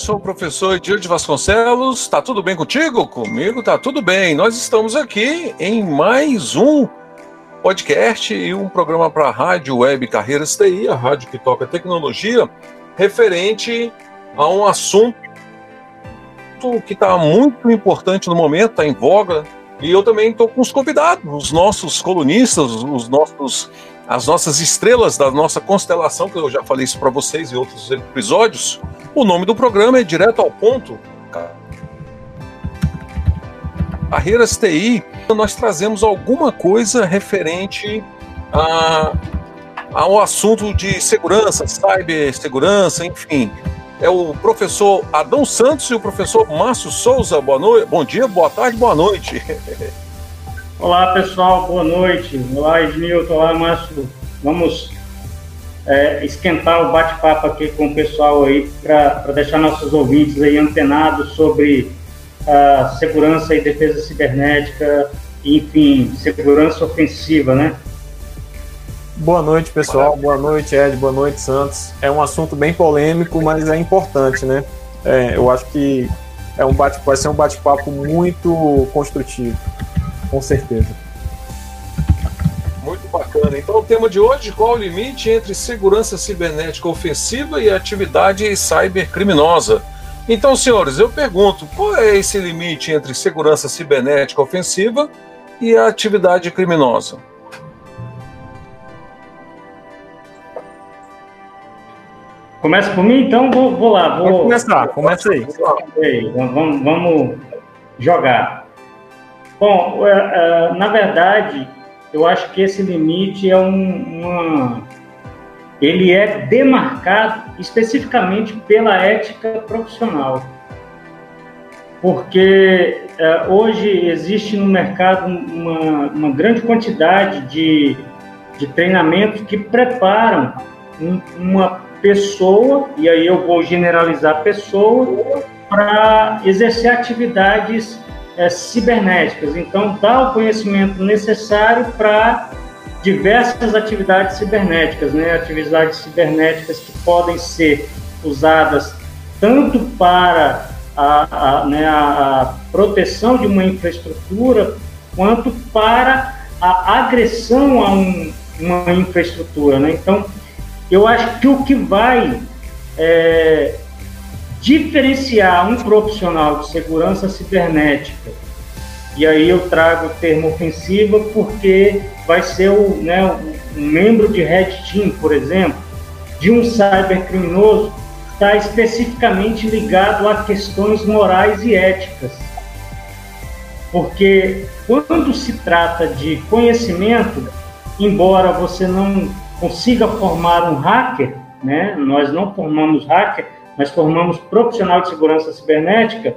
Sou o professor Edir de Vasconcelos. Tá tudo bem contigo? Comigo tá tudo bem. Nós estamos aqui em mais um podcast e um programa para a Rádio Web Carreiras TI, a rádio que toca tecnologia, referente a um assunto que está muito importante no momento, está em voga. E eu também estou com os convidados, os nossos colunistas, os nossos as nossas estrelas da nossa constelação, que eu já falei isso para vocês em outros episódios. O nome do programa é Direto ao Ponto. Carreiras TI, nós trazemos alguma coisa referente a, ao assunto de segurança, cibersegurança, enfim. É o professor Adão Santos e o professor Márcio Souza. Boa noite, bom dia, boa tarde, boa noite. Olá, pessoal, boa noite. Olá, Ednilton, olá, Márcio. Vamos é, esquentar o bate-papo aqui com o pessoal aí para deixar nossos ouvintes aí antenados sobre a segurança e defesa cibernética, enfim, segurança ofensiva, né? Boa noite, pessoal. Boa noite, Ed. Boa noite, Santos. É um assunto bem polêmico, mas é importante, né? É, eu acho que é um bate, vai ser um bate-papo muito construtivo com certeza. Muito bacana. Então, o tema de hoje: qual o limite entre segurança cibernética ofensiva e atividade cybercriminosa? Então, senhores, eu pergunto: qual é esse limite entre segurança cibernética ofensiva e a atividade criminosa? Começa por mim, então vou, vou lá. Vou, Pode começar, começa aí. Vamos, vamos jogar. Bom, é, é, na verdade, eu acho que esse limite é um, uma, ele é demarcado especificamente pela ética profissional, porque é, hoje existe no mercado uma, uma grande quantidade de, de treinamentos que preparam um, uma pessoa, e aí eu vou generalizar pessoa, para exercer atividades é, cibernéticas. Então, dá o conhecimento necessário para diversas atividades cibernéticas, né? atividades cibernéticas que podem ser usadas tanto para a, a, né, a, proteção de uma infraestrutura, quanto para a agressão a um, uma infraestrutura. Né? Então, eu acho que o que vai é, diferenciar um profissional de segurança cibernética, e aí eu trago o termo ofensiva porque vai ser o, né, um membro de Red Team, por exemplo, de um cybercriminoso, está especificamente ligado a questões morais e éticas. Porque quando se trata de conhecimento, embora você não consiga formar um hacker, né, nós não formamos hacker, nós formamos profissional de segurança cibernética,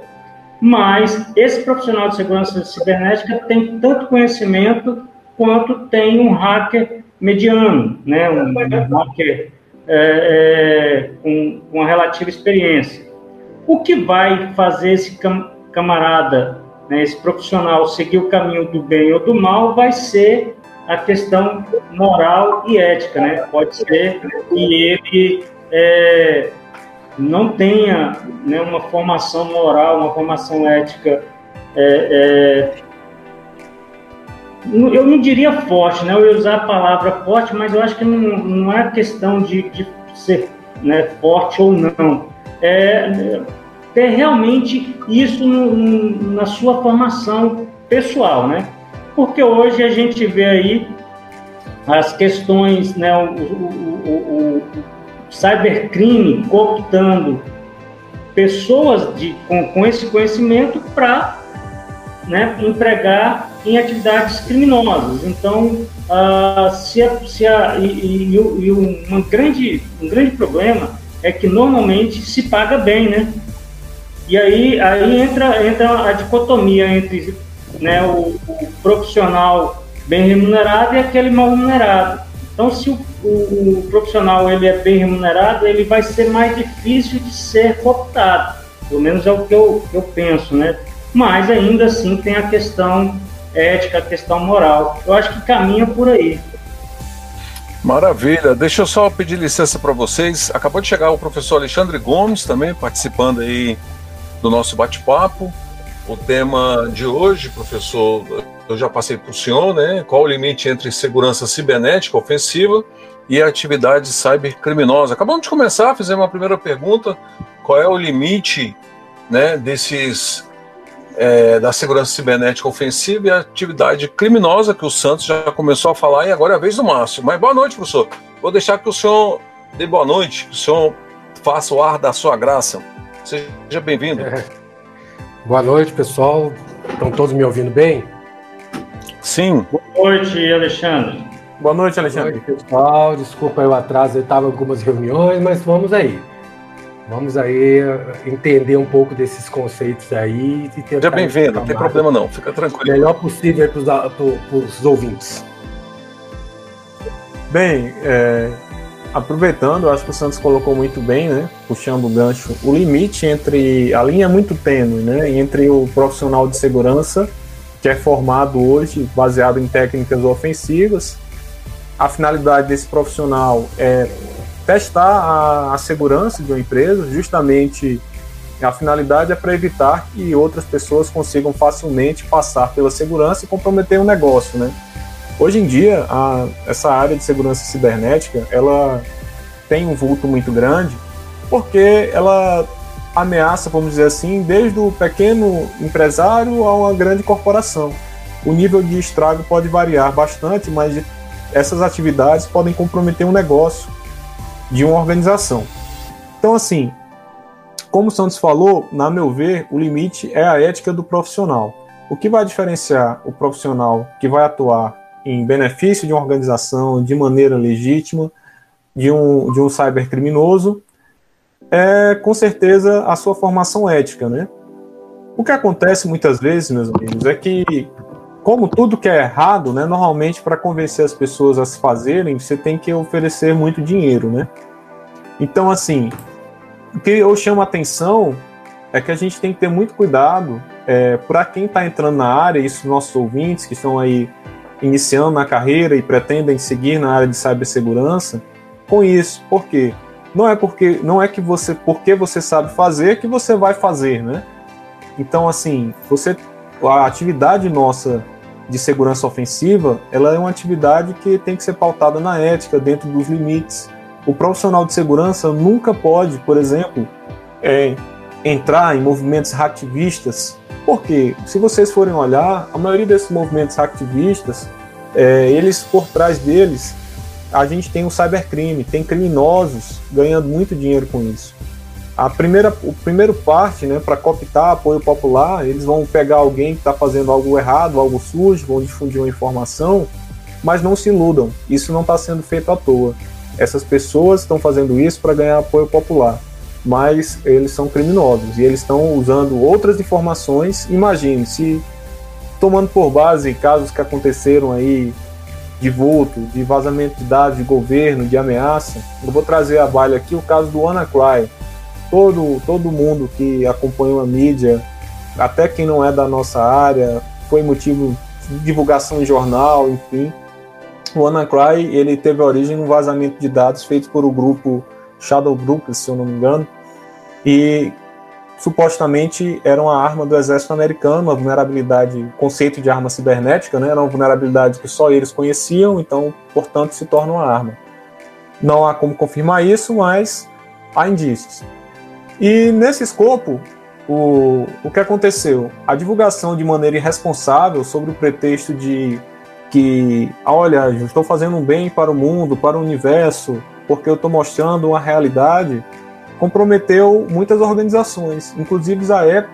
mas esse profissional de segurança cibernética tem tanto conhecimento quanto tem um hacker mediano, né? um, um hacker é, é, com, com uma relativa experiência. O que vai fazer esse camarada, né, esse profissional, seguir o caminho do bem ou do mal vai ser a questão moral e ética, né? Pode ser que ele é, não tenha né, uma formação moral, uma formação ética, é, é, eu não diria forte, né? Eu ia usar a palavra forte, mas eu acho que não, não é questão de, de ser né, forte ou não. É, é realmente isso no, no, na sua formação pessoal, né? porque hoje a gente vê aí as questões, né, o, o, o, o cybercrime cooptando pessoas de, com, com esse conhecimento para né, empregar em atividades criminosas. Então, uh, se a, se a, e, e, e um, grande, um grande problema é que normalmente se paga bem, né? E aí, aí entra, entra a dicotomia entre né, o, o profissional bem remunerado e aquele mal remunerado. Então, se o, o, profissional ele é bem remunerado, ele vai ser mais difícil de ser cooptado. Pelo menos é o que eu, eu penso, né? Mas ainda assim tem a questão ética, a questão moral. Eu acho que caminha por aí. Maravilha. Deixa eu só pedir licença para vocês. Acabou de chegar o professor Alexandre Gomes também participando aí do nosso bate-papo. O tema de hoje, professor, eu já passei para o senhor, né? Qual o limite entre segurança cibernética ofensiva e atividade cybercriminosa? Acabamos de começar, fizemos uma primeira pergunta: qual é o limite né, desses é, da segurança cibernética ofensiva e a atividade criminosa que o Santos já começou a falar e agora é a vez do Márcio. Mas boa noite, professor. Vou deixar que o senhor dê boa noite, que o senhor faça o ar da sua graça. Seja bem-vindo. É. Boa noite, pessoal. Estão todos me ouvindo bem? Sim. Boa noite, Alexandre. Boa noite, Alexandre. Boa noite, pessoal. Desculpa o atraso, eu estava em algumas reuniões, mas vamos aí. Vamos aí eh, entender um pouco desses conceitos aí e tentar. Seja bem-vindo, não tem problema não, fica tranquilo. O melhor possível para os ouvintes. Bem, é, aproveitando, acho que o Santos colocou muito bem, né? Puxando o gancho, o limite entre a linha é muito tênue, né? Entre o profissional de segurança que é formado hoje baseado em técnicas ofensivas, a finalidade desse profissional é testar a, a segurança de uma empresa, justamente a finalidade é para evitar que outras pessoas consigam facilmente passar pela segurança e comprometer o um negócio, né? Hoje em dia, a, essa área de segurança cibernética, ela tem um vulto muito grande, porque ela ameaça, vamos dizer assim, desde o pequeno empresário a uma grande corporação. O nível de estrago pode variar bastante, mas essas atividades podem comprometer um negócio de uma organização. Então, assim, como o Santos falou, na meu ver, o limite é a ética do profissional. O que vai diferenciar o profissional que vai atuar em benefício de uma organização de maneira legítima, de um, de um cybercriminoso, é com certeza a sua formação ética, né? O que acontece muitas vezes, meus amigos, é que, como tudo que é errado, né, normalmente para convencer as pessoas a se fazerem, você tem que oferecer muito dinheiro, né? Então, assim, o que eu chamo a atenção é que a gente tem que ter muito cuidado é, para quem está entrando na área, isso nossos ouvintes que estão aí iniciando na carreira e pretendem seguir na área de cibersegurança, com isso. Por quê? Não é porque não é que você porque você sabe fazer que você vai fazer, né? Então assim, você a atividade nossa de segurança ofensiva, ela é uma atividade que tem que ser pautada na ética, dentro dos limites. O profissional de segurança nunca pode, por exemplo, é, entrar em movimentos hacktivistas, porque se vocês forem olhar, a maioria desses movimentos hacktivistas, é, eles por trás deles a gente tem o cybercrime, tem criminosos ganhando muito dinheiro com isso. A primeira, o primeiro parte, né, para cooptar apoio popular, eles vão pegar alguém que está fazendo algo errado, algo sujo, vão difundir uma informação, mas não se iludam, isso não está sendo feito à toa. Essas pessoas estão fazendo isso para ganhar apoio popular, mas eles são criminosos e eles estão usando outras informações. Imagine se tomando por base casos que aconteceram aí de vulto, de vazamento de dados de governo, de ameaça. Eu vou trazer a baile aqui o caso do WannaCry. Todo, todo mundo que acompanhou a mídia, até quem não é da nossa área, foi motivo de divulgação em jornal, enfim. O WannaCry ele teve origem num vazamento de dados feito por o grupo Shadow Group, se eu não me engano, e supostamente era uma arma do exército americano, uma vulnerabilidade, conceito de arma cibernética, né? Era uma vulnerabilidade que só eles conheciam, então, portanto, se torna uma arma. Não há como confirmar isso, mas há indícios. E nesse escopo, o, o que aconteceu? A divulgação de maneira irresponsável sobre o pretexto de que, olha, eu estou fazendo um bem para o mundo, para o universo, porque eu estou mostrando uma realidade, comprometeu muitas organizações. Inclusive,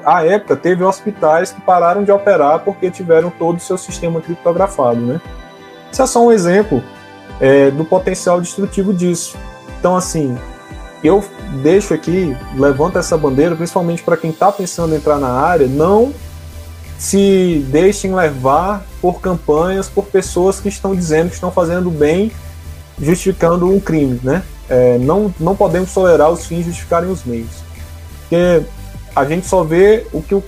à época, teve hospitais que pararam de operar porque tiveram todo o seu sistema criptografado. Né? Isso é só um exemplo é, do potencial destrutivo disso. Então, assim, eu deixo aqui, levanto essa bandeira, principalmente para quem está pensando em entrar na área, não se deixem levar por campanhas, por pessoas que estão dizendo que estão fazendo bem, justificando um crime, né? É, não, não podemos tolerar os fins justificarem os meios. Porque a gente só vê o que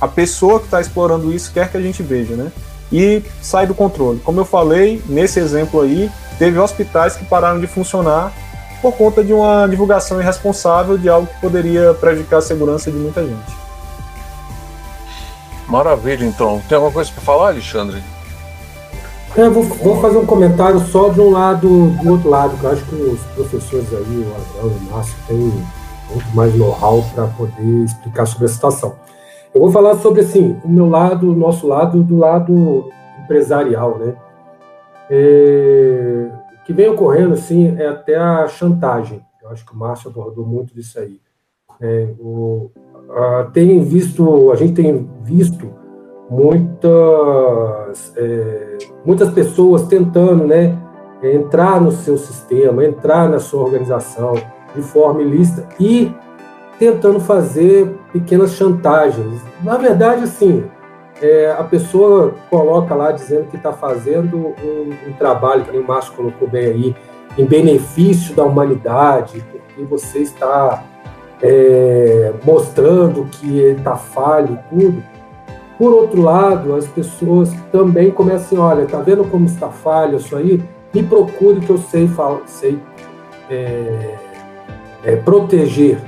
a pessoa que está explorando isso quer que a gente veja, né? E sai do controle. Como eu falei, nesse exemplo aí, teve hospitais que pararam de funcionar por conta de uma divulgação irresponsável de algo que poderia prejudicar a segurança de muita gente. Maravilha, então. Tem alguma coisa para falar, Alexandre? É, vou, vou, fazer um comentário só de um lado, do outro lado, que eu acho que os professores aí, o Adão e o Márcio, têm muito mais know-how para poder explicar sobre a situação. Eu vou falar sobre, assim, o meu lado, o nosso lado, do lado empresarial, né? É, que vem ocorrendo, assim, é até a chantagem. Eu acho que o Márcio abordou muito disso aí. É, o, a, tem visto, a gente tem visto muitas, é, muitas pessoas tentando né, entrar no seu sistema, entrar na sua organização de forma ilícita e tentando fazer pequenas chantagens. Na verdade, assim, é, a pessoa coloca lá dizendo que está fazendo um, um, trabalho, que o Márcio colocou bem aí, em benefício da humanidade, porque você está é, mostrando que está falho e tudo. Por outro lado, as pessoas também começam, olha, tá vendo como está falho isso aí? Me procure que eu sei, sei é, é, proteger,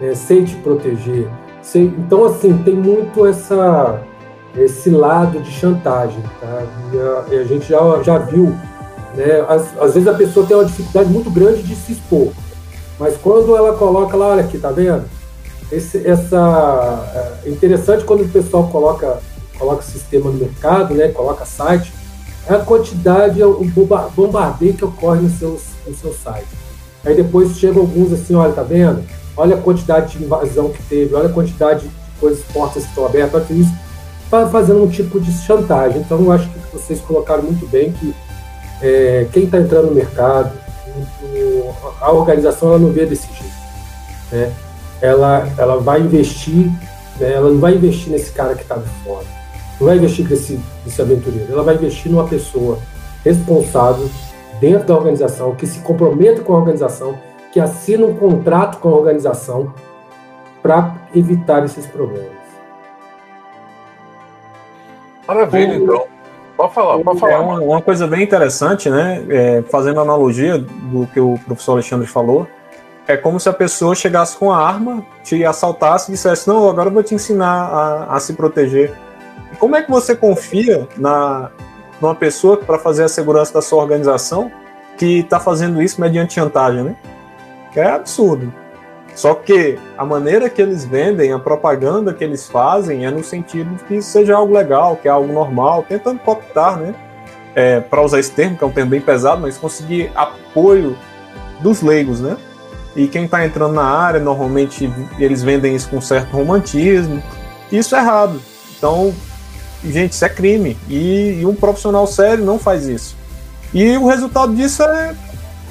né? sei te proteger. Sei, então, assim, tem muito essa, esse lado de chantagem, tá? E a, a gente já, já viu, né? Às, às vezes a pessoa tem uma dificuldade muito grande de se expor. Mas quando ela coloca lá, olha aqui, tá vendo? Esse, essa, é interessante quando o pessoal coloca, coloca sistema no mercado, né? Coloca site, é a quantidade, o bombardeio que ocorre no seu, no seu site. Aí depois chegam alguns assim, olha, tá vendo? Olha a quantidade de invasão que teve, olha a quantidade de coisas, portas que estão abertas, olha isso, fazendo um tipo de chantagem. Então eu acho que vocês colocaram muito bem que é, quem está entrando no mercado, a organização ela não vê desse jeito. Né? Ela, ela vai investir, né? ela não vai investir nesse cara que está de fora, não vai investir nesse, nesse aventureiro, ela vai investir numa pessoa responsável dentro da organização, que se comprometa com a organização, que assina um contrato com a organização para evitar esses problemas. Maravilha, então. Pode falar, pode falar. É uma, uma coisa bem interessante, né? É, fazendo analogia do que o professor Alexandre falou, é como se a pessoa chegasse com a arma, te assaltasse e dissesse: Não, agora eu vou te ensinar a, a se proteger. E como é que você confia na, numa pessoa para fazer a segurança da sua organização que está fazendo isso mediante chantagem, né? É absurdo. Só que a maneira que eles vendem, a propaganda que eles fazem é no sentido de que seja algo legal, que é algo normal, tentando cooptar, né? É, para usar esse termo, que é um termo bem pesado, mas conseguir apoio dos leigos, né? E quem está entrando na área, normalmente eles vendem isso com certo romantismo. Isso é errado. Então, gente, isso é crime. E, e um profissional sério não faz isso. E o resultado disso é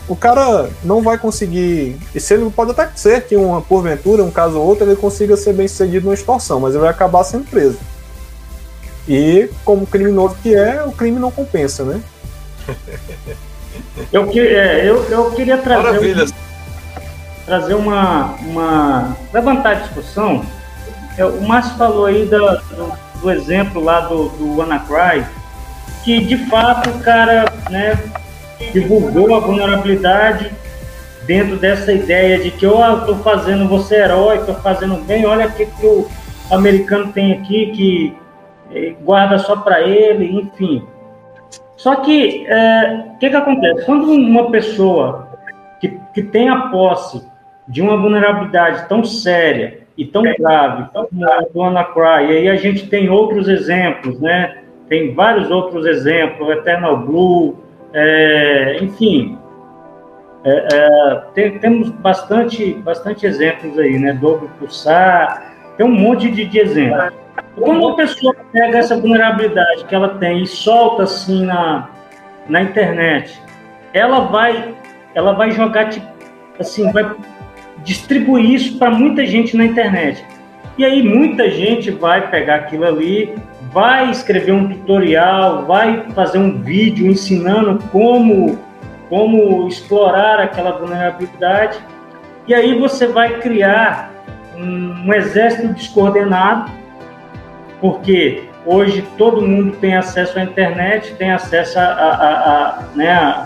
o cara não vai conseguir. E se ele pode até ser que uma porventura, um caso ou outro, ele consiga ser bem sucedido numa extorsão, mas ele vai acabar sendo preso. E como criminoso que é, o crime não compensa, né? eu, que, é, eu, eu queria trazer, um, trazer uma, uma. levantar a discussão. É, o Márcio falou aí do, do, do exemplo lá do, do WannaCry, que de fato o cara né, divulgou a vulnerabilidade dentro dessa ideia de que, ó, oh, estou fazendo você herói, estou fazendo bem, olha o que, que o americano tem aqui que eh, guarda só para ele, enfim. Só que, o é, que, que acontece? Quando uma pessoa que, que tem a posse de uma vulnerabilidade tão séria e tão grave como a do Anacry. E aí a gente tem outros exemplos, né? Tem vários outros exemplos, Eternal Blue, é, enfim, é, é, tem, temos bastante, bastante exemplos aí, né? Dobro Pulsar, tem um monte de, de exemplos. Quando uma pessoa pega essa vulnerabilidade que ela tem e solta assim na, na internet, ela vai, ela vai jogar tipo, assim, vai distribuir isso para muita gente na internet. E aí muita gente vai pegar aquilo ali, vai escrever um tutorial, vai fazer um vídeo ensinando como como explorar aquela vulnerabilidade. E aí você vai criar um, um exército descoordenado, porque hoje todo mundo tem acesso à internet, tem acesso a, a, a, né,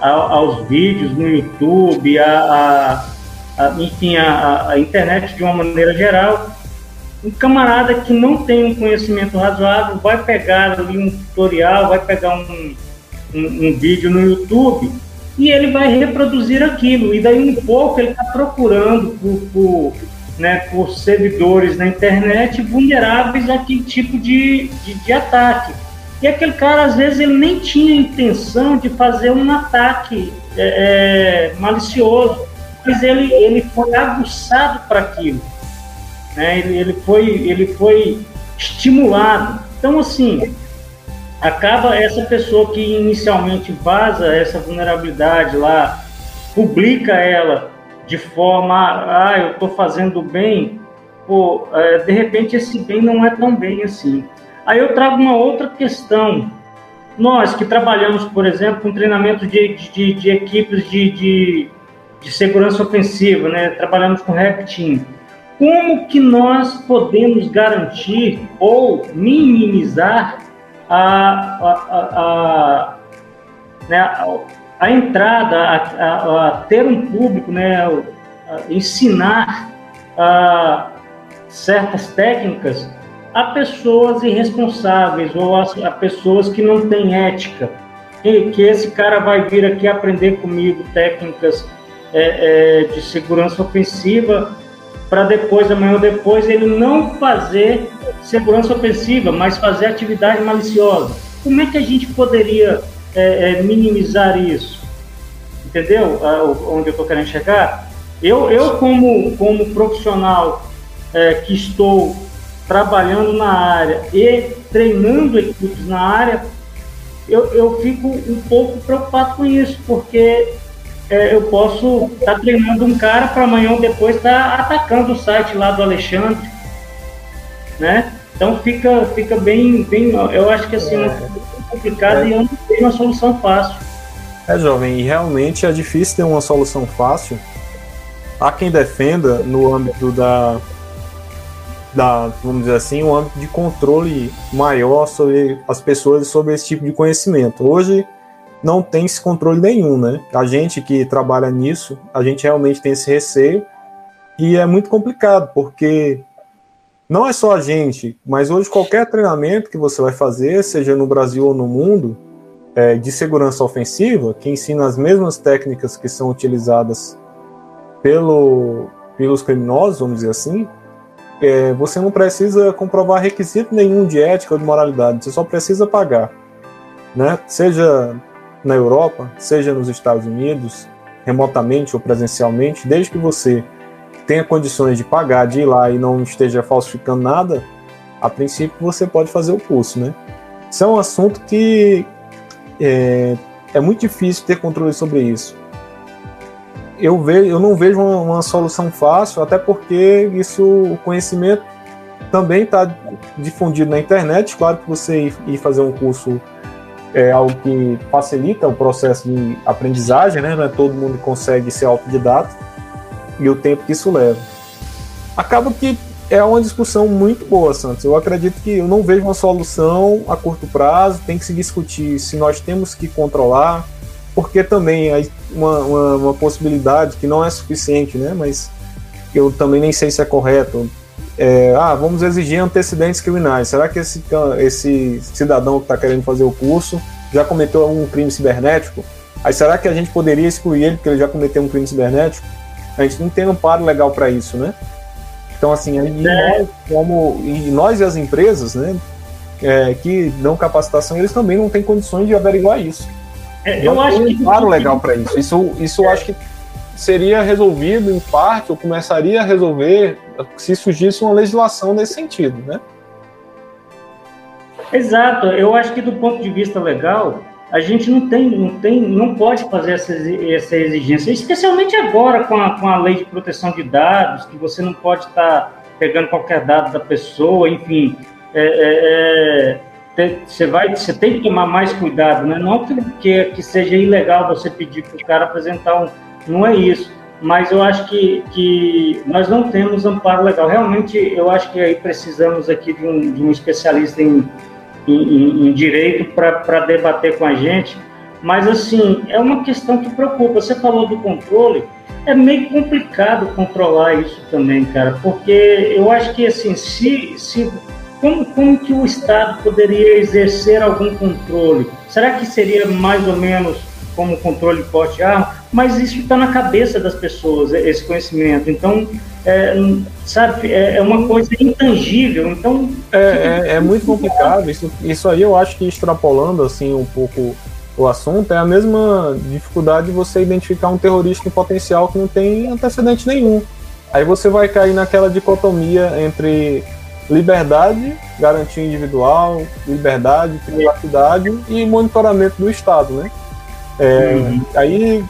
aos vídeos no YouTube, a, enfim, a, internet de uma maneira geral. Um camarada que não tem um conhecimento razoável vai pegar ali um tutorial, vai pegar um, um, um vídeo no YouTube e ele vai reproduzir aquilo. E daí um pouco ele está procurando por, por, né, por servidores na internet vulneráveis àquele tipo de, de, de, ataque. E aquele cara, às vezes, ele nem tinha intenção de fazer um ataque é, é, malicioso, mas ele, ele foi aguçado para aquilo. Né? Ele, ele, foi, ele foi estimulado. Então, assim, acaba essa pessoa que inicialmente vaza essa vulnerabilidade lá, publica ela de forma, ah, eu estou fazendo bem, pô, é, de repente esse bem não é tão bem assim. Aí eu trago uma outra questão. Nós que trabalhamos, por exemplo, com treinamento de, de, de equipes de, de, de, segurança ofensiva, né? trabalhamos com Hack Team. Como que nós podemos garantir ou minimizar a, a, a, né, a, a entrada, a, a, ter um público, né, ensinar certas técnicas a pessoas irresponsáveis ou a, a pessoas que não têm ética. Que, que, esse cara vai vir aqui aprender comigo técnicas é, é, de segurança ofensiva para depois, amanhã ou depois, ele não fazer segurança ofensiva, mas fazer atividade maliciosa. Como é que a gente poderia é, é, minimizar isso? Entendeu? onde eu estou querendo chegar? Eu, eu como, como profissional é, que estou trabalhando na área e treinando equipes na área, eu, eu fico um pouco preocupado com isso, porque é, eu posso estar tá treinando um cara para amanhã ou depois estar tá atacando o site lá do Alexandre, né? Então fica, fica bem, bem, eu acho que assim, é, é complicado é. e eu não tenho uma solução fácil. É, jovem, e realmente é difícil ter uma solução fácil. Há quem defenda no âmbito da, da, vamos dizer assim, um âmbito de controle maior sobre as pessoas sobre esse tipo de conhecimento. Hoje, não tem esse controle nenhum, né? A gente que trabalha nisso, a gente realmente tem esse receio e é muito complicado, porque não é só a gente, mas hoje qualquer treinamento que você vai fazer, seja no Brasil ou no mundo, é, de segurança ofensiva, que ensina as mesmas técnicas que são utilizadas pelo, pelos criminosos, vamos dizer assim, é, você não precisa comprovar requisito nenhum de ética ou de moralidade, você só precisa pagar. Né? Seja na Europa, seja nos Estados Unidos, remotamente ou presencialmente, desde que você tenha condições de pagar, de ir lá e não esteja falsificando nada, a princípio você pode fazer o curso, né? Isso é um assunto que é, é muito difícil ter controle sobre isso. Eu, vejo, eu não vejo uma, uma solução fácil, até porque isso, o conhecimento também está difundido na internet. Claro que você ir, ir fazer um curso é algo que facilita o processo de aprendizagem, né? Não é todo mundo consegue ser autodidata e o tempo que isso leva. Acaba que é uma discussão muito boa, Santos. Eu acredito que eu não vejo uma solução a curto prazo. Tem que se discutir se nós temos que controlar, porque também é uma, uma, uma possibilidade que não é suficiente, né? Mas eu também nem sei se é correto. É, ah, vamos exigir antecedentes criminais. Será que esse, esse cidadão que está querendo fazer o curso já cometeu um crime cibernético? Aí será que a gente poderia excluir ele porque ele já cometeu um crime cibernético? A gente não tem um amparo legal para isso, né? Então, assim, e é. nós, como, e nós e as empresas, né, é, que dão capacitação, eles também não têm condições de averiguar isso. É, eu acho que. Claro, legal para isso. Isso, isso eu acho que seria resolvido em parte, ou começaria a resolver se surgisse uma legislação nesse sentido, né? Exato. Eu acho que do ponto de vista legal, a gente não tem, não tem, não pode fazer essa, exigência, especialmente agora com a, com a lei de proteção de dados, que você não pode estar pegando qualquer dado da pessoa, enfim, é, é, é, você vai, você tem que tomar mais cuidado, né? Não que, que seja ilegal você pedir para o cara apresentar um, não é isso, mas eu acho que, que nós não temos amparo legal. Realmente, eu acho que aí precisamos aqui de um, de um especialista em em, em direito para debater com a gente. Mas, assim, é uma questão que preocupa. Você falou do controle, é meio complicado controlar isso também, cara, porque eu acho que, assim, se, se como, como que o Estado poderia exercer algum controle? Será que seria mais ou menos como controle de porte de arma? Mas isso está na cabeça das pessoas, esse conhecimento. Então, é, sabe, é, é, uma coisa intangível. Então é, é, é, muito complicado. Isso, isso aí eu acho que extrapolando assim um pouco o assunto é a mesma dificuldade de você identificar um terrorista em potencial que não tem antecedente nenhum. Aí você vai cair naquela dicotomia entre liberdade, garantia individual, liberdade, privacidade e monitoramento do Estado, né? É, uhum. Aí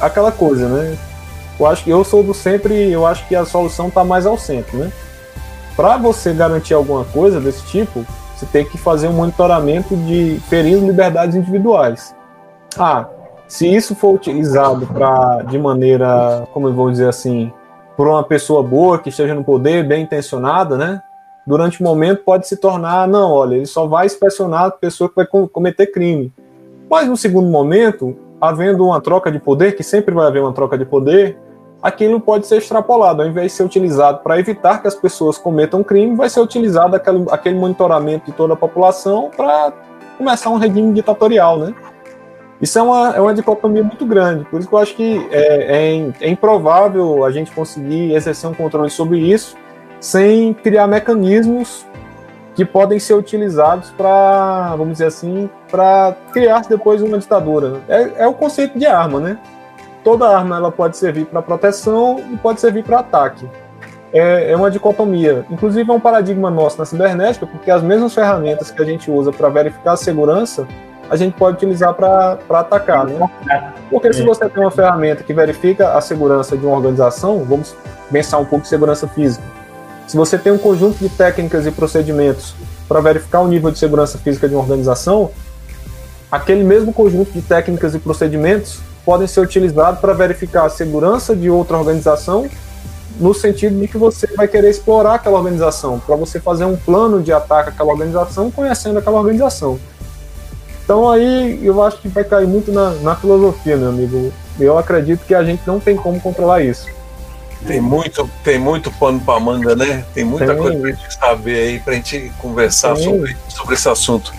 aquela coisa, né? Eu acho que eu sou do sempre, eu acho que a solução está mais ao centro, né? Para você garantir alguma coisa desse tipo, você tem que fazer um monitoramento de ferindo liberdades individuais. Ah, se isso for utilizado para de maneira, como eu vou dizer assim, por uma pessoa boa que esteja no poder, bem intencionada, né? Durante o momento pode se tornar, não, olha, ele só vai inspecionar a pessoa que vai cometer crime. Mas no segundo momento, havendo uma troca de poder, que sempre vai haver uma troca de poder, aquilo pode ser extrapolado. Ao invés de ser utilizado para evitar que as pessoas cometam crime, vai ser utilizado aquele, aquele monitoramento de toda a população para começar um regime ditatorial, né? Isso é uma, é uma dicotomia muito grande, por isso que eu acho que é, é, é improvável a gente conseguir exercer um controle sobre isso sem criar mecanismos que podem ser utilizados para, vamos dizer assim, para criar depois uma ditadura. É, é o conceito de arma, né? toda arma ela pode servir para proteção e pode servir para ataque. É, é, uma dicotomia. Inclusive, é um paradigma nosso na cibernética, porque as mesmas ferramentas que a gente usa para verificar a segurança, a gente pode utilizar para atacar. Né? Porque se você tem uma ferramenta que verifica a segurança de uma organização, vamos pensar um pouco de segurança física. Se você tem um conjunto de técnicas e procedimentos para verificar o nível de segurança física de uma organização, aquele mesmo conjunto de técnicas e procedimentos podem ser utilizados para verificar a segurança de outra organização, no sentido de que você vai querer explorar aquela organização, para você fazer um plano de ataque àquela organização, conhecendo aquela organização. Então aí eu acho que vai cair muito na, na filosofia, meu amigo. Eu acredito que a gente não tem como controlar isso. Tem muito, tem muito pano para manga, né? Tem muita tem. coisa para gente saber aí, para a gente conversar sobre, sobre esse assunto.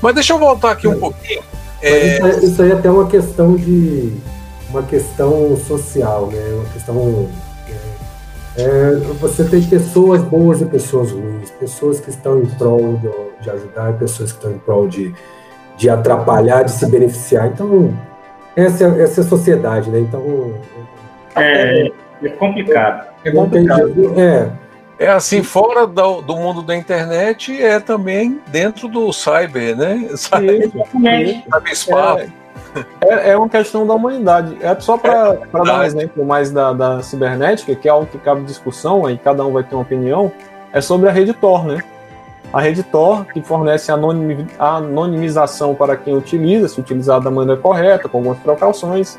Mas deixa eu voltar aqui um pouquinho é... Isso, é, isso, aí é até uma questão de uma questão social, né? Uma questão é, é, você tem pessoas boas e pessoas ruins, pessoas que estão em prol de, de ajudar, pessoas que estão em prol de, de atrapalhar, de se beneficiar. Então essa, essa é a sociedade, né? Então é, é complicado. É complicado. É, é assim, fora do, do, mundo da internet, é também dentro do cyber, né? Cyber, cyberspace. É, é uma questão da humanidade. É só para é, dar um exemplo mais da, da cibernética, que é algo que cabe discussão, aí cada um vai ter uma opinião, é sobre a rede Tor, né? A rede Tor, que fornece anonimização para quem utiliza, se utilizada da maneira correta, com algumas precauções.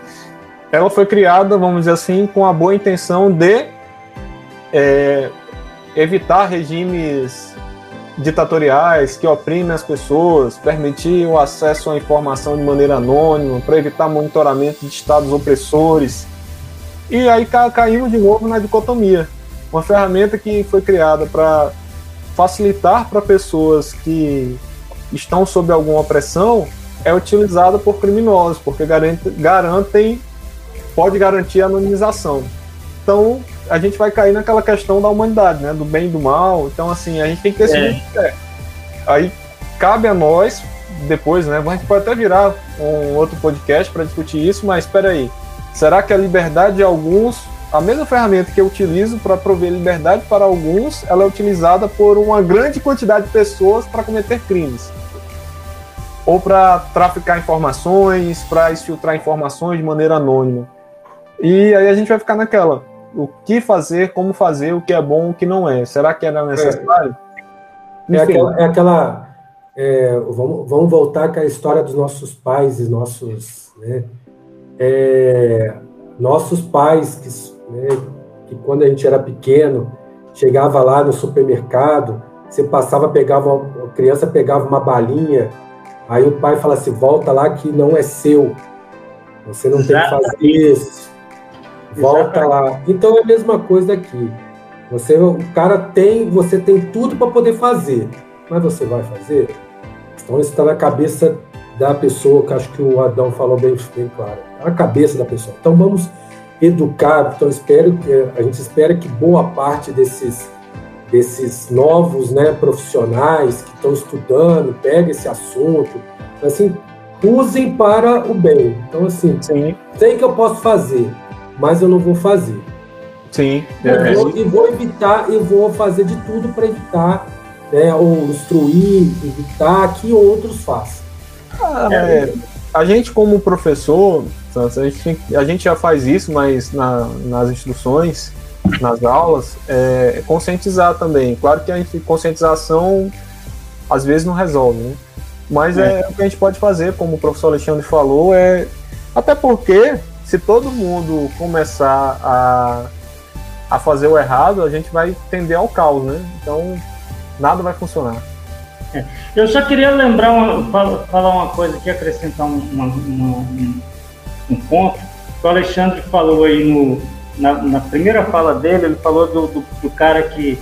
Ela foi criada, vamos dizer assim, com a boa intenção de é, evitar regimes ditatoriais que oprimem as pessoas, permitir o acesso à informação de maneira anônima, para evitar monitoramento de estados opressores. E aí caímos de novo na dicotomia. Uma ferramenta que foi criada para facilitar para pessoas que estão sob alguma opressão é utilizada por criminosos, porque garante, garantem, pode garantir a anonimização. Então, a gente vai cair naquela questão da humanidade, né? Do bem e do mal. Então, assim, a gente tem que decidir. É. Aí cabe a nós, depois, né? A gente pode até virar um outro podcast para discutir isso, mas espera aí. Será que a liberdade de alguns, a mesma ferramenta que eu utilizo para prover liberdade para alguns, ela é utilizada por uma grande quantidade de pessoas para cometer crimes? Ou para traficar informações, para exfiltrar informações de maneira anônima? E aí a gente vai ficar naquela. O que fazer, como fazer, o que é bom, o que não é. Será que era necessário? É, é aquela. É aquela é, vamos, vamos voltar com a história dos nossos pais e nossos. Né, é, nossos pais, que, né, que quando a gente era pequeno, chegava lá no supermercado, você passava, pegava, a criança pegava uma balinha, aí o pai fala assim: volta lá que não é seu. Você não tem que fazer isso. Volta lá. Então é a mesma coisa aqui. Você, o cara tem, você tem tudo para poder fazer, mas você vai fazer? Então isso está na cabeça da pessoa, que acho que o Adão falou bem, bem claro, a cabeça da pessoa. Então vamos educar. Então espero, a gente espera que boa parte desses desses novos, né, profissionais que estão estudando, pega esse assunto, assim, usem para o bem. Então assim, Sim. sei que eu posso fazer, mas eu não vou fazer. Sim. É. Vou, e vou evitar, e vou fazer de tudo para evitar, né, ou instruir, evitar que outros façam. Ah, é, a gente como professor, a gente, a gente já faz isso, mas na, nas instruções, nas aulas, é, conscientizar também. Claro que a gente, conscientização às vezes não resolve, né? Mas é. é o que a gente pode fazer, como o professor Alexandre falou, é até porque se todo mundo começar a, a fazer o errado, a gente vai tender ao caos, né? Então, nada vai funcionar. É. Eu só queria lembrar, uma, falar uma coisa aqui, acrescentar uma, uma, um, um, ponto. O Alexandre falou aí no, na, na primeira fala dele, ele falou do, do, do cara que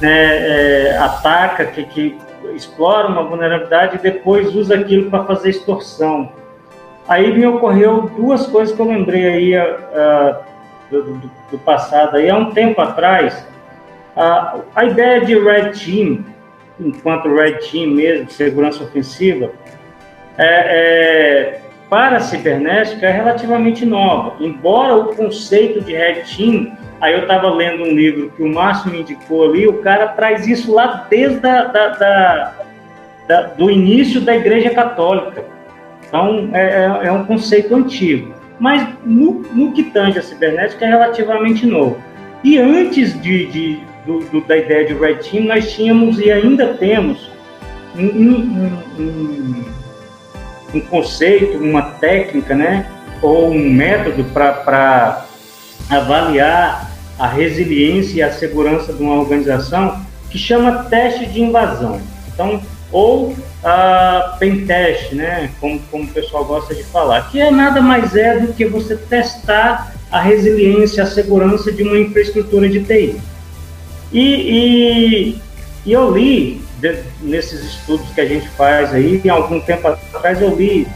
né, é, ataca, que, que explora uma vulnerabilidade e depois usa aquilo para fazer extorsão. Aí me ocorreu duas coisas que eu lembrei aí uh, do, do, do, passado. Aí, há um tempo atrás, uh, a ideia de Red Team, enquanto Red Team mesmo, segurança ofensiva, é, é, para a cibernética é relativamente nova. Embora o conceito de Red Team, aí eu estava lendo um livro que o Márcio me indicou ali, o cara traz isso lá desde a, da, da, da, do início da Igreja Católica. Então, é, é, é um conceito antigo. Mas no, no, que tange a cibernética é relativamente novo. E antes de, de do, do, da ideia de Red Team, nós tínhamos e ainda temos um, um, um, um conceito, uma técnica, né? ou um método para avaliar a resiliência e a segurança de uma organização que chama teste de invasão. Então, ou a pentest, né, como, como o pessoal gosta de falar, que é nada mais é do que você testar a resiliência, a segurança de uma infraestrutura de TI. E, e, e eu li, de, nesses estudos que a gente faz aí, algum tempo atrás eu li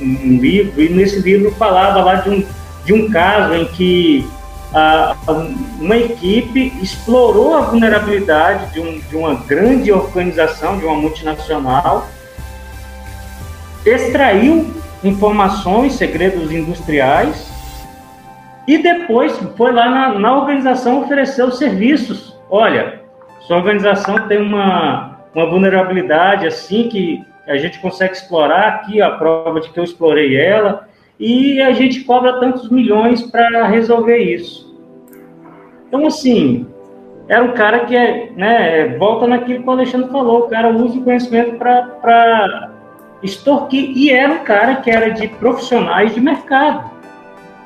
um, um livro, e nesse livro falava lá de um, de um caso em que uma equipe explorou a vulnerabilidade de, um, de uma grande organização, de uma multinacional, extraiu informações, segredos industriais, e depois foi lá na, na organização ofereceu serviços. Olha, sua organização tem uma, uma vulnerabilidade assim que a gente consegue explorar aqui a prova de que eu explorei ela e a gente cobra tantos milhões para resolver isso. Então, assim, era um cara que é, né, volta naquilo que o Alexandre falou, o cara usa o conhecimento para extorquir, e era um cara que era de profissionais de mercado.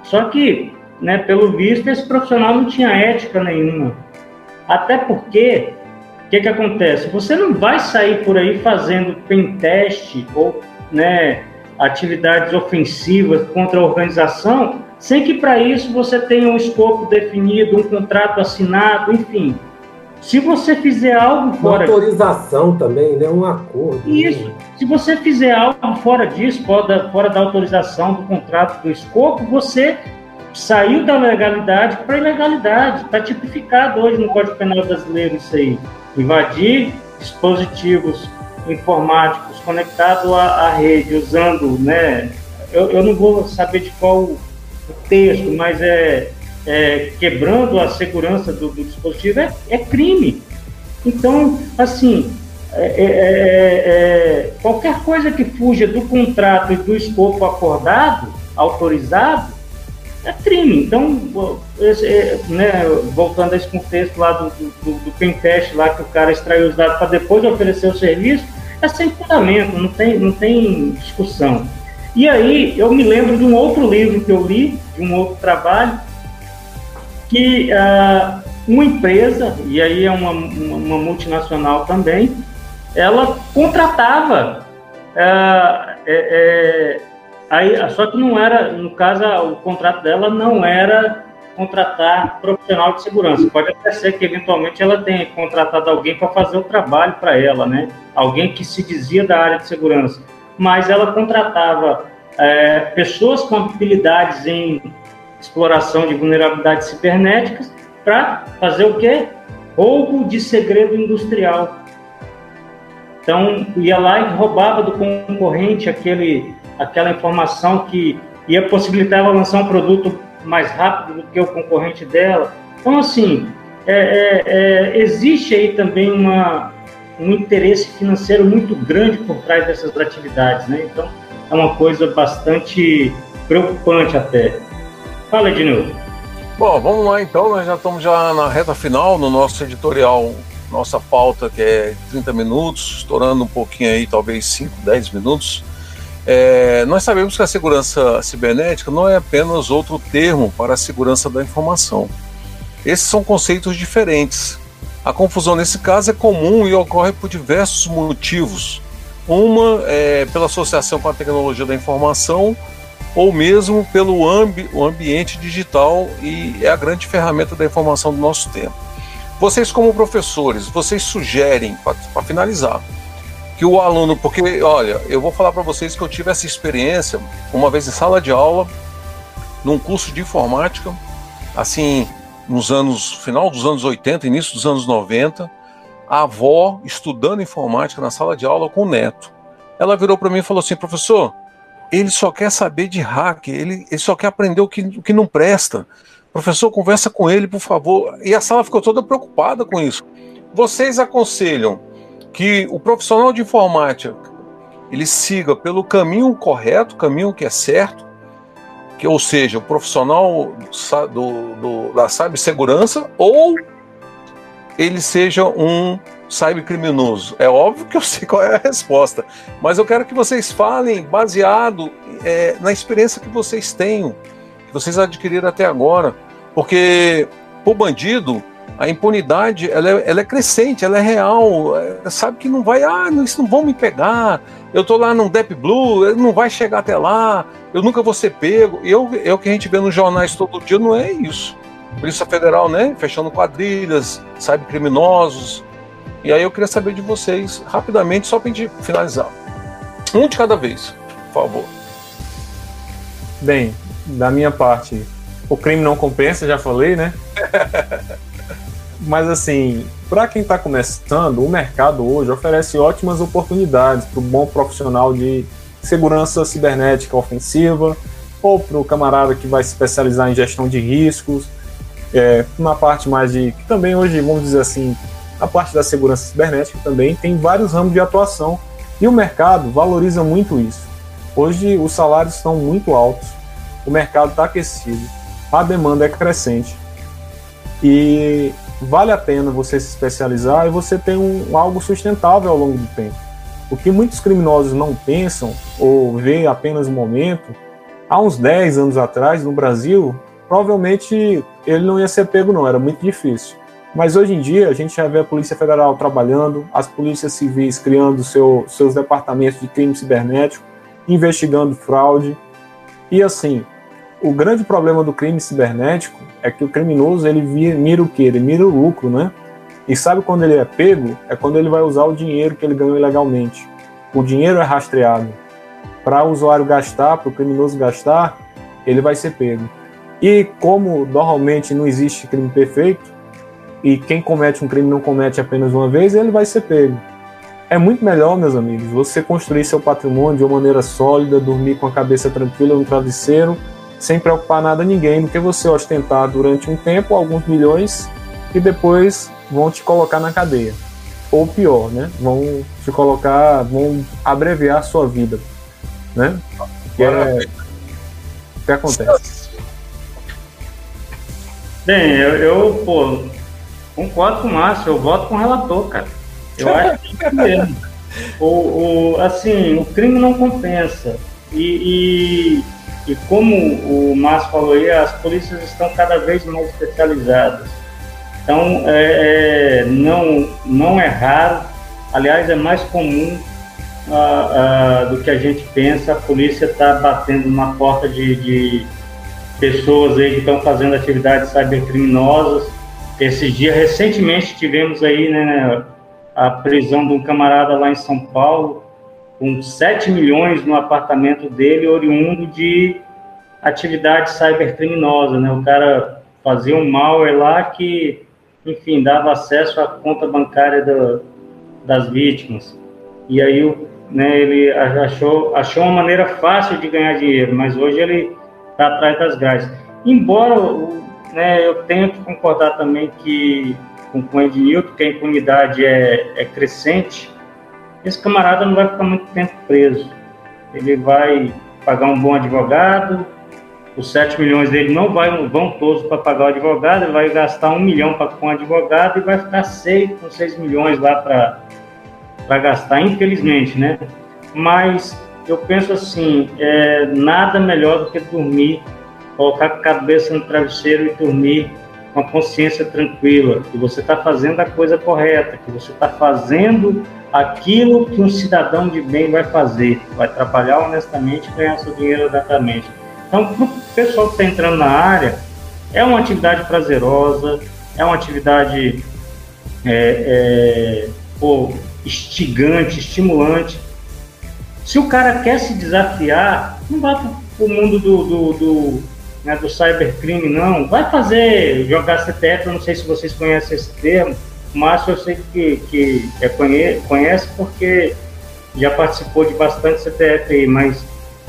Só que, né, pelo visto, esse profissional não tinha ética nenhuma. Até porque, o que, que acontece? Você não vai sair por aí fazendo pentest ou né, atividades ofensivas contra a organização, sem que para isso você tenha um escopo definido, um contrato assinado, enfim. Se você fizer algo fora. Uma autorização também, né? Um acordo. Isso. Né? Se você fizer algo fora disso, fora, fora da autorização do contrato, do escopo, você saiu da legalidade para ilegalidade. Está tipificado hoje no Código Penal brasileiro isso aí. Invadir dispositivos informáticos conectados à, à rede, usando, né? Eu, eu, não vou saber de qual o texto, mas é, é quebrando a segurança do, do dispositivo, é, é, crime. Então, assim, é, é, é, qualquer coisa que fuja do contrato e do escopo acordado, autorizado, é crime. Então, esse, é, né, voltando a esse contexto lá do, do, do lá que o cara extraiu os dados para depois oferecer o serviço, é sem fundamento, não tem, não tem discussão. E aí, eu me lembro de um outro livro que eu li, de um outro trabalho, que uh, uma empresa, e aí é uma, uma, uma multinacional também, ela contratava uh, é, é, Aí, só que não era, no caso, o contrato dela não era contratar profissional de segurança. Pode até ser que eventualmente ela tenha contratado alguém para fazer o trabalho para ela, né? Alguém que se dizia da área de segurança. Mas ela contratava é, pessoas com habilidades em exploração de vulnerabilidades cibernéticas para fazer o quê? Roubo de segredo industrial. Então, ia lá e roubava do concorrente aquele aquela informação que ia possibilitar lançar um produto mais rápido do que o concorrente dela. Então, assim, é, é, é, existe aí também uma, um interesse financeiro muito grande por trás dessas atividades, né? Então, é uma coisa bastante preocupante até. Fala, Ednilson. Bom, vamos lá então, nós já estamos já na reta final no nosso editorial, nossa pauta que é 30 minutos, estourando um pouquinho aí, talvez 5, 10 minutos. É, nós sabemos que a segurança cibernética não é apenas outro termo para a segurança da informação. Esses são conceitos diferentes. A confusão nesse caso é comum e ocorre por diversos motivos. Uma é pela associação com a tecnologia da informação, ou mesmo pelo ambi ambiente digital e é a grande ferramenta da informação do nosso tempo. Vocês, como professores, vocês sugerem, para finalizar, que o aluno, porque olha, eu vou falar para vocês que eu tive essa experiência uma vez em sala de aula, num curso de informática, assim, nos anos final dos anos 80, início dos anos 90, a avó estudando informática na sala de aula com o neto. Ela virou para mim e falou assim: professor, ele só quer saber de hack, ele, ele só quer aprender o que, o que não presta. Professor, conversa com ele, por favor. E a sala ficou toda preocupada com isso. Vocês aconselham que o profissional de informática ele siga pelo caminho correto, caminho que é certo, que ou seja, o profissional do, do, da cibersegurança, ou ele seja um cybercriminoso. É óbvio que eu sei qual é a resposta, mas eu quero que vocês falem baseado é, na experiência que vocês tenham, que vocês adquiriram até agora, porque o bandido a impunidade ela é, ela é, crescente, ela é real. É, sabe que não vai, ah, isso não vão me pegar. Eu tô lá num Deep Blue, não vai chegar até lá. Eu nunca vou ser pego. E eu, é o que a gente vê nos jornais todo dia, não é isso. Polícia Federal, né? Fechando quadrilhas, sabe, criminosos. E aí eu queria saber de vocês, rapidamente, só para gente finalizar. Um de cada vez, por favor. Bem, da minha parte, o crime não compensa, já falei, né? Mas assim, para quem está começando, o mercado hoje oferece ótimas oportunidades para o bom profissional de segurança cibernética ofensiva ou para o camarada que vai se especializar em gestão de riscos, é, uma parte mais de que também hoje vamos dizer assim, a parte da segurança cibernética também tem vários ramos de atuação e o mercado valoriza muito isso. Hoje os salários estão muito altos, o mercado está aquecido, a demanda é crescente e vale a pena você se especializar e você ter um, algo sustentável ao longo do tempo. O que muitos criminosos não pensam ou veem apenas um momento, há uns 10 anos atrás no Brasil, provavelmente ele não ia ser pego não, era muito difícil. Mas hoje em dia a gente já vê a Polícia Federal trabalhando, as polícias civis criando seu, seus departamentos de crime cibernético, investigando fraude. E assim, o grande problema do crime cibernético é que o criminoso ele mira o quê? Ele mira o lucro, né? E sabe quando ele é pego? É quando ele vai usar o dinheiro que ele ganhou ilegalmente. O dinheiro é rastreado. Para o usuário gastar, para o criminoso gastar, ele vai ser pego. E como normalmente não existe crime perfeito, e quem comete um crime não comete apenas uma vez, ele vai ser pego. É muito melhor, meus amigos, você construir seu patrimônio de uma maneira sólida, dormir com a cabeça tranquila no travesseiro, sem preocupar nada a ninguém, do que você ostentar durante um tempo alguns milhões e depois vão te colocar na cadeia. Ou pior, né? Vão te colocar, vão abreviar a sua vida, né? Que é o que acontece. Bem, eu, eu pô, concordo com o Márcio, eu voto com o relator, cara. Eu acho que é mesmo. O, o, assim, o crime não compensa. E, e, e, como o Márcio falou aí, as polícias estão cada vez mais especializadas. Então, é, é, não, não é raro, aliás, é mais comum uh, uh, do que a gente pensa, a polícia está batendo na porta de, de pessoas aí que estão fazendo atividades cybercriminosas. Esses dias, recentemente, tivemos aí né, a prisão de um camarada lá em São Paulo, com 7 milhões no apartamento dele, oriundo de atividade cybercriminosa, né? O cara fazia um malware lá que enfim, dava acesso à conta bancária do, das vítimas. E aí né, ele achou, achou uma maneira fácil de ganhar dinheiro, mas hoje ele está atrás das grades. Embora né, eu tenha que concordar também que com, com o Ednilton, que a impunidade é, é crescente, esse camarada não vai ficar muito tempo preso. Ele vai pagar um bom advogado, os 7 milhões dele não vai, vão todos para pagar o advogado, ele vai gastar um milhão pra, com o advogado e vai ficar 6 com 6 milhões lá para gastar, infelizmente, né? Mas eu penso assim, é, nada melhor do que dormir, colocar a cabeça no travesseiro e dormir com a consciência tranquila, que você está fazendo a coisa correta, que você está fazendo aquilo que um cidadão de bem vai fazer, vai trabalhar honestamente e ganhar seu dinheiro honestamente. Então, para o pessoal que está entrando na área, é uma atividade prazerosa, é uma atividade é, é, pô, instigante, estimulante. Se o cara quer se desafiar, não vá para o mundo do, do, do, né, do cybercrime, não. Vai fazer, jogar CTF, eu não sei se vocês conhecem esse termo, mas eu sei que, que é, conhece, conhece porque já participou de bastante CTF aí, mas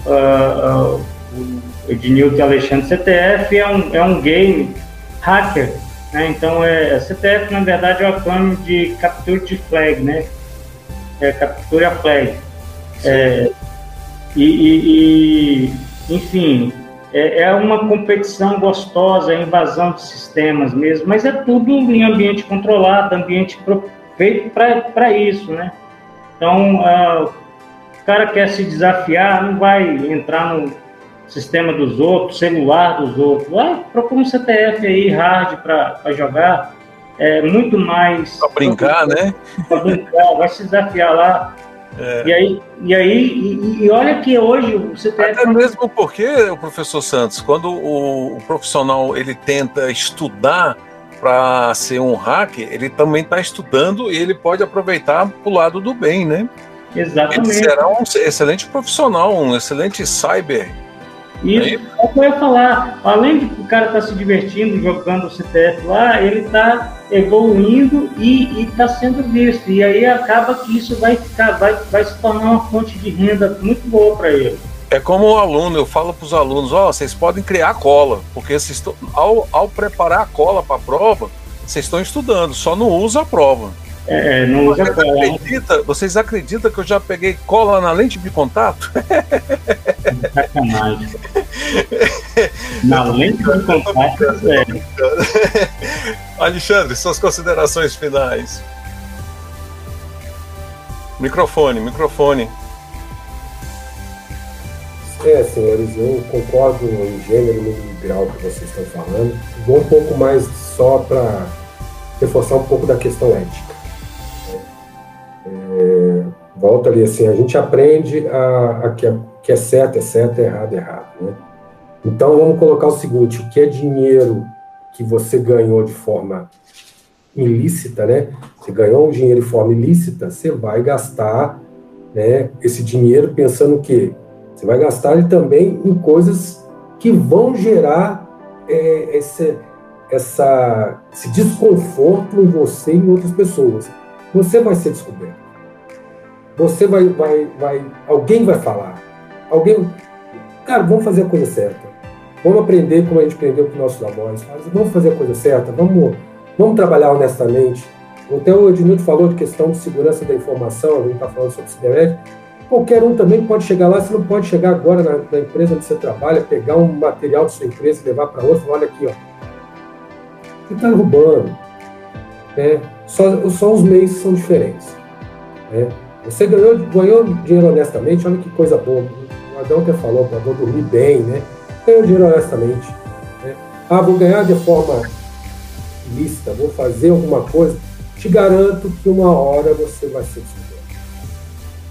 uh, uh, o Ednilton Alexandre. CTF é um, é um game hacker, né? Então, é, CTF, na verdade, é o acrônimo de Capture the Flag, né? É Capture a Flag. É, e, e, e, enfim, é, é, uma competição gostosa, é invasão de sistemas mesmo, mas é tudo em ambiente controlado, ambiente feito para isso, né? Então, uh, o cara quer se desafiar, não vai entrar no sistema dos outros, celular dos outros. Vai, procura um CTF aí, hard, para jogar. É muito mais. Para brincar, né? Para brincar, vai se desafiar lá. É. E aí, e, aí e, e, olha que hoje o CTF. Até mesmo porque, o professor Santos, quando o, o profissional ele tenta estudar para ser um hacker, ele também está estudando e ele pode aproveitar para o lado do bem, né? Exatamente. Ele será um excelente profissional, um excelente cyber isso, é o que eu ia falar. Além de o cara estar tá se divertindo jogando o CTF lá, ele está evoluindo e está sendo visto. E aí acaba que isso vai ficar, vai, vai se tornar uma fonte de renda muito boa para ele. É como o aluno, eu falo para os alunos, ó, oh, vocês podem criar cola, porque vocês ao, ao preparar a cola para a prova, vocês estão estudando, só não usa a prova. É, não usa vocês, cola. Acredita, vocês acreditam que eu já peguei cola na lente de contato? Sacanagem. Na lente de contato, é. Alexandre, suas considerações finais. Microfone, microfone. É, senhores, eu concordo em gênero, no grau que vocês estão falando. Vou um pouco mais só para reforçar um pouco da questão ética. É, volta ali assim, a gente aprende a, a que, é, que é certo é certo, é errado é errado. Né? Então vamos colocar o seguinte: o que é dinheiro que você ganhou de forma ilícita, né? Você ganhou um dinheiro de forma ilícita, você vai gastar né, esse dinheiro pensando que você vai gastar ele também em coisas que vão gerar é, esse, essa, esse desconforto em você e em outras pessoas. Você vai ser descoberto. Você vai, vai, vai, alguém vai falar. Alguém, cara, vamos fazer a coisa certa. Vamos aprender como a gente aprendeu com nossos avós. Vamos fazer a coisa certa. Vamos, vamos trabalhar honestamente. Até o Ednilton falou de questão de segurança da informação. A gente está falando sobre cibernética Qualquer um também pode chegar lá, você não pode chegar agora na, na empresa onde você trabalha, pegar um material de sua empresa e levar para outra olha aqui, ó. Você está roubando. Né? Só, só os meios são diferentes. Né? Você ganhou, ganhou dinheiro honestamente, olha que coisa boa. O Adão até falou, vou dormir bem, né? Ganhou dinheiro honestamente. Né? Ah, vou ganhar de forma lícita, vou fazer alguma coisa. Te garanto que uma hora você vai ser descoberto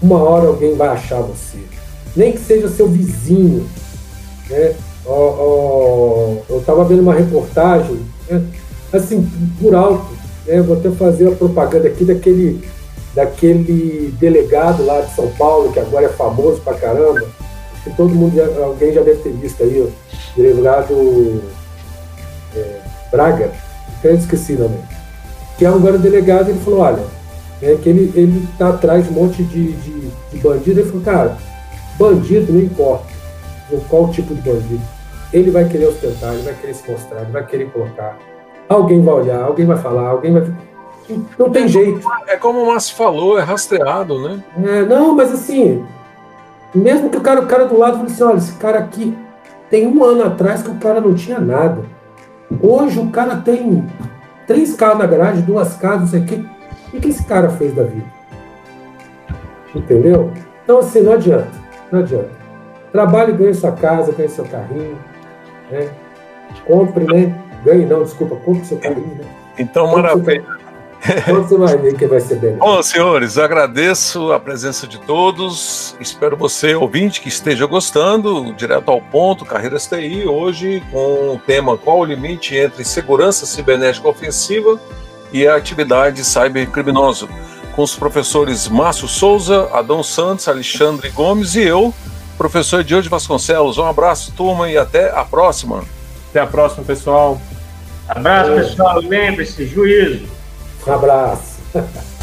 uma hora alguém vai achar você. Nem que seja seu vizinho. Né? eu estava vendo uma reportagem, né? assim, por alto, né? vou até fazer a propaganda aqui daquele, daquele delegado lá de São Paulo, que agora é famoso pra caramba, que todo mundo, já, alguém já deve ter visto aí, o delegado é, Braga, até esqueci o nome, que é agora delegado, ele falou, olha, é que ele, ele tá atrás de um monte de, de, de bandido. Ele falou, cara, bandido não importa qual tipo de bandido. Ele vai querer ostentar, ele vai querer se mostrar, ele vai querer colocar. Alguém vai olhar, alguém vai falar, alguém vai. Não tem jeito. É como o Márcio falou, é rastreado, né? É, não, mas assim, mesmo que o cara, o cara do lado fale assim, olha, esse cara aqui tem um ano atrás que o cara não tinha nada. Hoje o cara tem três carros na garagem, duas casas, não sei o quê. O que esse cara fez da vida? Entendeu? Então, assim, não adianta. Não adianta. Trabalhe, ganhe sua casa, ganhe seu carrinho. Né? Compre, né? Ganhe não, desculpa, compre seu carrinho. Né? Então, maravilha. Então você vai ver que vai ser bem. Bom, senhores, agradeço a presença de todos. Espero você, ouvinte, que esteja gostando. Direto ao ponto, Carreiras TI, hoje com o tema Qual o limite entre segurança cibernética ofensiva e a atividade cybercriminoso, com os professores Márcio Souza, Adão Santos, Alexandre Gomes e eu, professor Diogo Vasconcelos. Um abraço, turma, e até a próxima. Até a próxima, pessoal. Abraço, pessoal. Lembre-se, juízo. Um abraço.